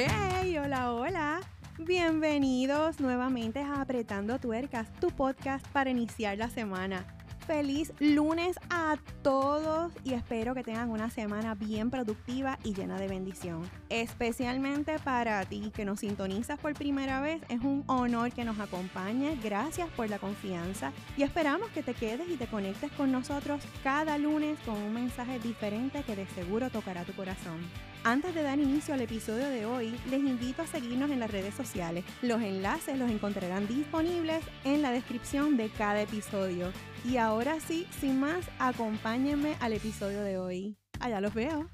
Hey, hola, hola. Bienvenidos nuevamente a Apretando Tuercas, tu podcast para iniciar la semana. Feliz lunes a todos y espero que tengan una semana bien productiva y llena de bendición. Especialmente para ti que nos sintonizas por primera vez, es un honor que nos acompañes. Gracias por la confianza y esperamos que te quedes y te conectes con nosotros cada lunes con un mensaje diferente que de seguro tocará tu corazón. Antes de dar inicio al episodio de hoy, les invito a seguirnos en las redes sociales. Los enlaces los encontrarán disponibles en la descripción de cada episodio. Y ahora sí, sin más, acompáñenme al episodio de hoy. Allá los veo.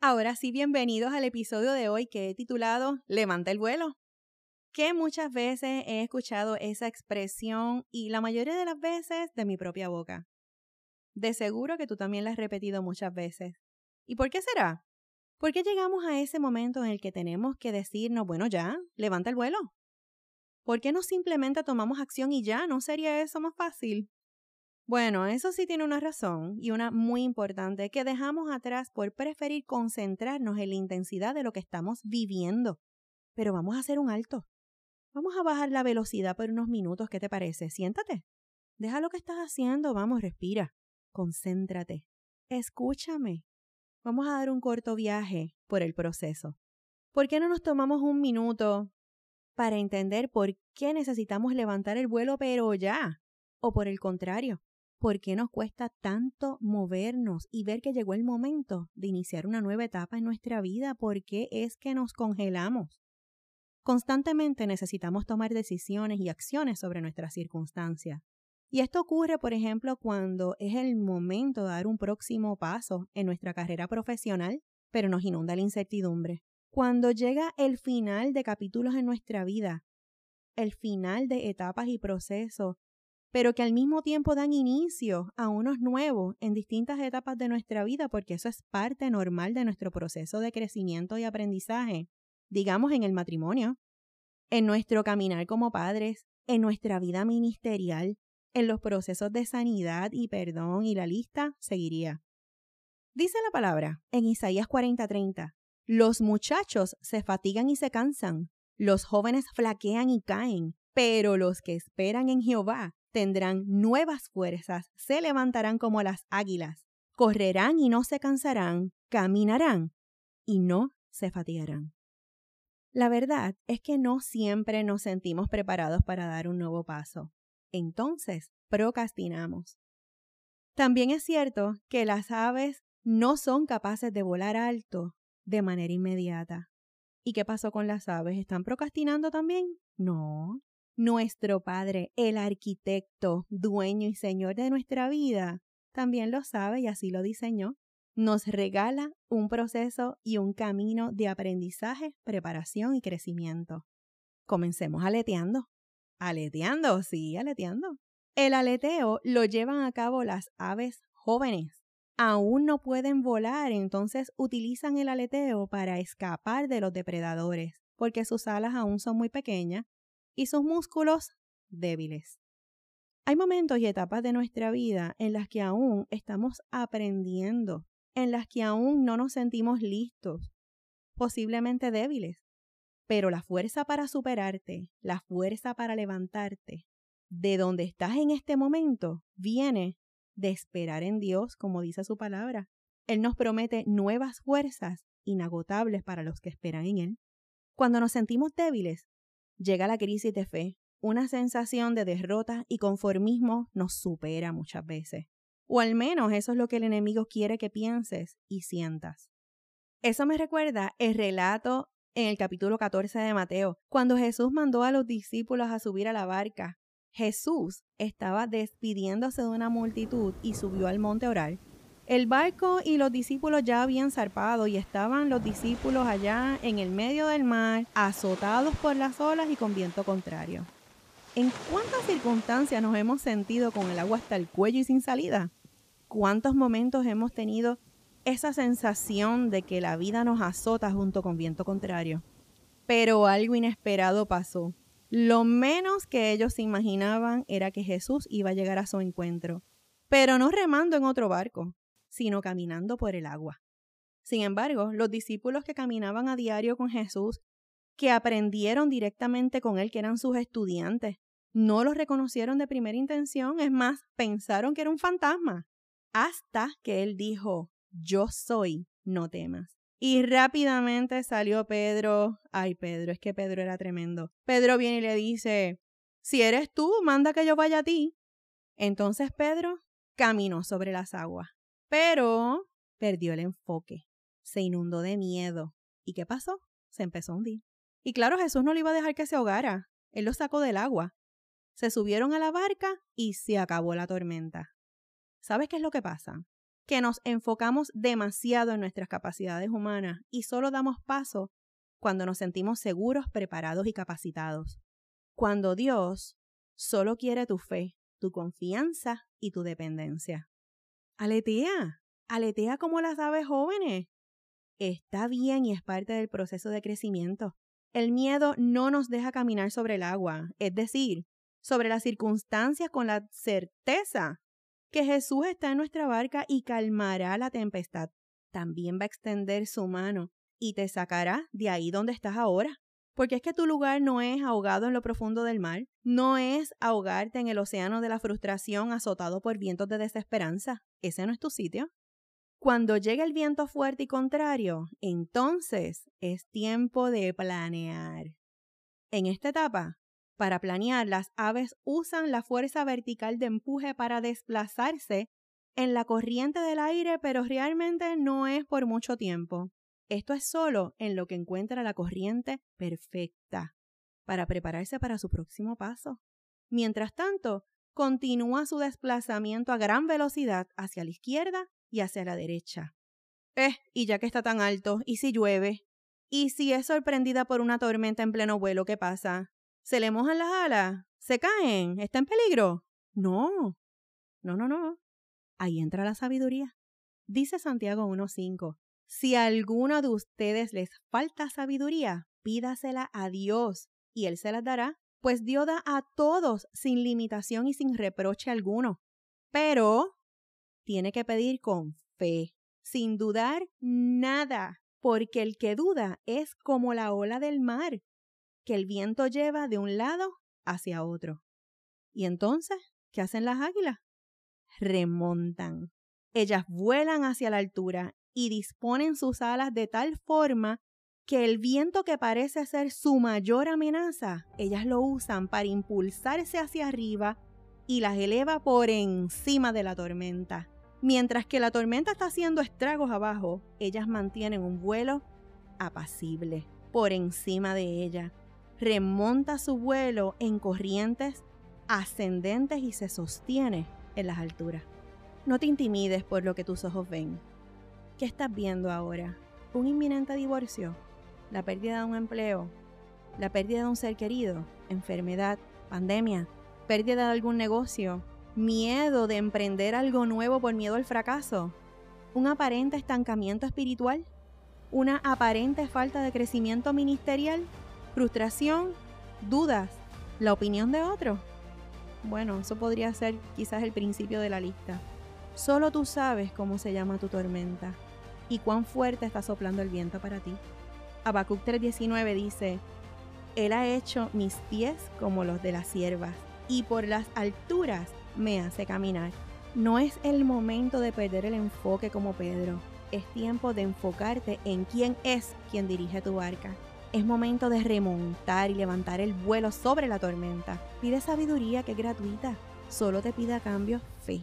Ahora sí, bienvenidos al episodio de hoy que he titulado Levanta el vuelo. Que muchas veces he escuchado esa expresión y la mayoría de las veces de mi propia boca. De seguro que tú también la has repetido muchas veces. ¿Y por qué será? ¿Por qué llegamos a ese momento en el que tenemos que decirnos, bueno, ya, levanta el vuelo? ¿Por qué no simplemente tomamos acción y ya? ¿No sería eso más fácil? Bueno, eso sí tiene una razón y una muy importante que dejamos atrás por preferir concentrarnos en la intensidad de lo que estamos viviendo. Pero vamos a hacer un alto. Vamos a bajar la velocidad por unos minutos, ¿qué te parece? Siéntate. Deja lo que estás haciendo, vamos, respira. Concéntrate. Escúchame. Vamos a dar un corto viaje por el proceso. ¿Por qué no nos tomamos un minuto para entender por qué necesitamos levantar el vuelo pero ya? O por el contrario, ¿por qué nos cuesta tanto movernos y ver que llegó el momento de iniciar una nueva etapa en nuestra vida? ¿Por qué es que nos congelamos? Constantemente necesitamos tomar decisiones y acciones sobre nuestras circunstancias. Y esto ocurre, por ejemplo, cuando es el momento de dar un próximo paso en nuestra carrera profesional, pero nos inunda la incertidumbre. Cuando llega el final de capítulos en nuestra vida, el final de etapas y procesos, pero que al mismo tiempo dan inicio a unos nuevos en distintas etapas de nuestra vida, porque eso es parte normal de nuestro proceso de crecimiento y aprendizaje, digamos en el matrimonio, en nuestro caminar como padres, en nuestra vida ministerial, en los procesos de sanidad y perdón y la lista seguiría. Dice la palabra en Isaías 40:30, los muchachos se fatigan y se cansan, los jóvenes flaquean y caen, pero los que esperan en Jehová tendrán nuevas fuerzas, se levantarán como las águilas, correrán y no se cansarán, caminarán y no se fatigarán. La verdad es que no siempre nos sentimos preparados para dar un nuevo paso entonces procrastinamos. También es cierto que las aves no son capaces de volar alto de manera inmediata. ¿Y qué pasó con las aves? ¿Están procrastinando también? No. Nuestro Padre, el arquitecto, dueño y señor de nuestra vida, también lo sabe y así lo diseñó. Nos regala un proceso y un camino de aprendizaje, preparación y crecimiento. Comencemos aleteando. Aleteando, sí, aleteando. El aleteo lo llevan a cabo las aves jóvenes. Aún no pueden volar, entonces utilizan el aleteo para escapar de los depredadores, porque sus alas aún son muy pequeñas y sus músculos débiles. Hay momentos y etapas de nuestra vida en las que aún estamos aprendiendo, en las que aún no nos sentimos listos, posiblemente débiles. Pero la fuerza para superarte, la fuerza para levantarte, de donde estás en este momento, viene de esperar en Dios, como dice su palabra. Él nos promete nuevas fuerzas inagotables para los que esperan en Él. Cuando nos sentimos débiles, llega la crisis de fe. Una sensación de derrota y conformismo nos supera muchas veces. O al menos eso es lo que el enemigo quiere que pienses y sientas. Eso me recuerda el relato en el capítulo 14 de Mateo, cuando Jesús mandó a los discípulos a subir a la barca. Jesús estaba despidiéndose de una multitud y subió al monte oral. El barco y los discípulos ya habían zarpado y estaban los discípulos allá en el medio del mar, azotados por las olas y con viento contrario. ¿En cuántas circunstancias nos hemos sentido con el agua hasta el cuello y sin salida? ¿Cuántos momentos hemos tenido esa sensación de que la vida nos azota junto con viento contrario. Pero algo inesperado pasó. Lo menos que ellos se imaginaban era que Jesús iba a llegar a su encuentro, pero no remando en otro barco, sino caminando por el agua. Sin embargo, los discípulos que caminaban a diario con Jesús, que aprendieron directamente con él, que eran sus estudiantes, no los reconocieron de primera intención, es más, pensaron que era un fantasma, hasta que él dijo, yo soy, no temas. Y rápidamente salió Pedro. Ay, Pedro, es que Pedro era tremendo. Pedro viene y le dice, si eres tú, manda que yo vaya a ti. Entonces Pedro caminó sobre las aguas, pero perdió el enfoque, se inundó de miedo. ¿Y qué pasó? Se empezó a hundir. Y claro, Jesús no le iba a dejar que se ahogara. Él lo sacó del agua. Se subieron a la barca y se acabó la tormenta. ¿Sabes qué es lo que pasa? Que nos enfocamos demasiado en nuestras capacidades humanas y solo damos paso cuando nos sentimos seguros, preparados y capacitados. Cuando Dios solo quiere tu fe, tu confianza y tu dependencia. Aletea, aletea como las aves jóvenes. Está bien y es parte del proceso de crecimiento. El miedo no nos deja caminar sobre el agua, es decir, sobre las circunstancias con la certeza que Jesús está en nuestra barca y calmará la tempestad. También va a extender su mano y te sacará de ahí donde estás ahora. Porque es que tu lugar no es ahogado en lo profundo del mar, no es ahogarte en el océano de la frustración azotado por vientos de desesperanza. Ese no es tu sitio. Cuando llegue el viento fuerte y contrario, entonces es tiempo de planear. En esta etapa, para planear, las aves usan la fuerza vertical de empuje para desplazarse en la corriente del aire, pero realmente no es por mucho tiempo. Esto es solo en lo que encuentra la corriente perfecta para prepararse para su próximo paso. Mientras tanto, continúa su desplazamiento a gran velocidad hacia la izquierda y hacia la derecha. Eh, y ya que está tan alto, ¿y si llueve? ¿Y si es sorprendida por una tormenta en pleno vuelo, qué pasa? ¿Se le mojan las alas? ¿Se caen? ¿Está en peligro? No. No, no, no. Ahí entra la sabiduría. Dice Santiago 1.5. Si a alguno de ustedes les falta sabiduría, pídasela a Dios y Él se las dará, pues Dios da a todos sin limitación y sin reproche alguno. Pero tiene que pedir con fe, sin dudar nada, porque el que duda es como la ola del mar, que el viento lleva de un lado hacia otro. Y entonces, ¿qué hacen las águilas? Remontan. Ellas vuelan hacia la altura y disponen sus alas de tal forma que el viento que parece ser su mayor amenaza, ellas lo usan para impulsarse hacia arriba y las eleva por encima de la tormenta. Mientras que la tormenta está haciendo estragos abajo, ellas mantienen un vuelo apacible por encima de ella remonta su vuelo en corrientes ascendentes y se sostiene en las alturas. No te intimides por lo que tus ojos ven. ¿Qué estás viendo ahora? ¿Un inminente divorcio? ¿La pérdida de un empleo? ¿La pérdida de un ser querido? ¿Enfermedad? ¿Pandemia? ¿Pérdida de algún negocio? ¿Miedo de emprender algo nuevo por miedo al fracaso? ¿Un aparente estancamiento espiritual? ¿Una aparente falta de crecimiento ministerial? Frustración, dudas, la opinión de otro. Bueno, eso podría ser quizás el principio de la lista. Solo tú sabes cómo se llama tu tormenta y cuán fuerte está soplando el viento para ti. Habacuc 3:19 dice, Él ha hecho mis pies como los de las siervas y por las alturas me hace caminar. No es el momento de perder el enfoque como Pedro, es tiempo de enfocarte en quién es quien dirige tu barca. Es momento de remontar y levantar el vuelo sobre la tormenta. Pide sabiduría que es gratuita. Solo te pide a cambio fe.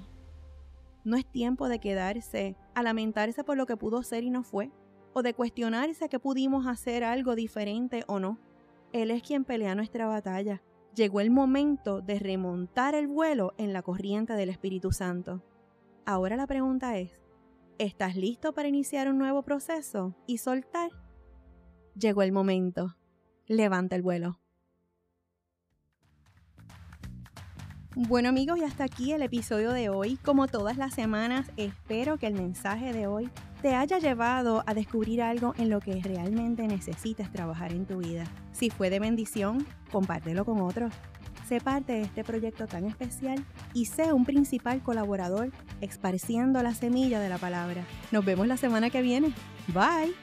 No es tiempo de quedarse a lamentarse por lo que pudo ser y no fue, o de cuestionarse que pudimos hacer algo diferente o no. Él es quien pelea nuestra batalla. Llegó el momento de remontar el vuelo en la corriente del Espíritu Santo. Ahora la pregunta es, ¿estás listo para iniciar un nuevo proceso y soltar? Llegó el momento. Levanta el vuelo. Bueno amigos, y hasta aquí el episodio de hoy. Como todas las semanas, espero que el mensaje de hoy te haya llevado a descubrir algo en lo que realmente necesitas trabajar en tu vida. Si fue de bendición, compártelo con otros. Sé parte de este proyecto tan especial y sé un principal colaborador esparciendo la semilla de la palabra. Nos vemos la semana que viene. Bye.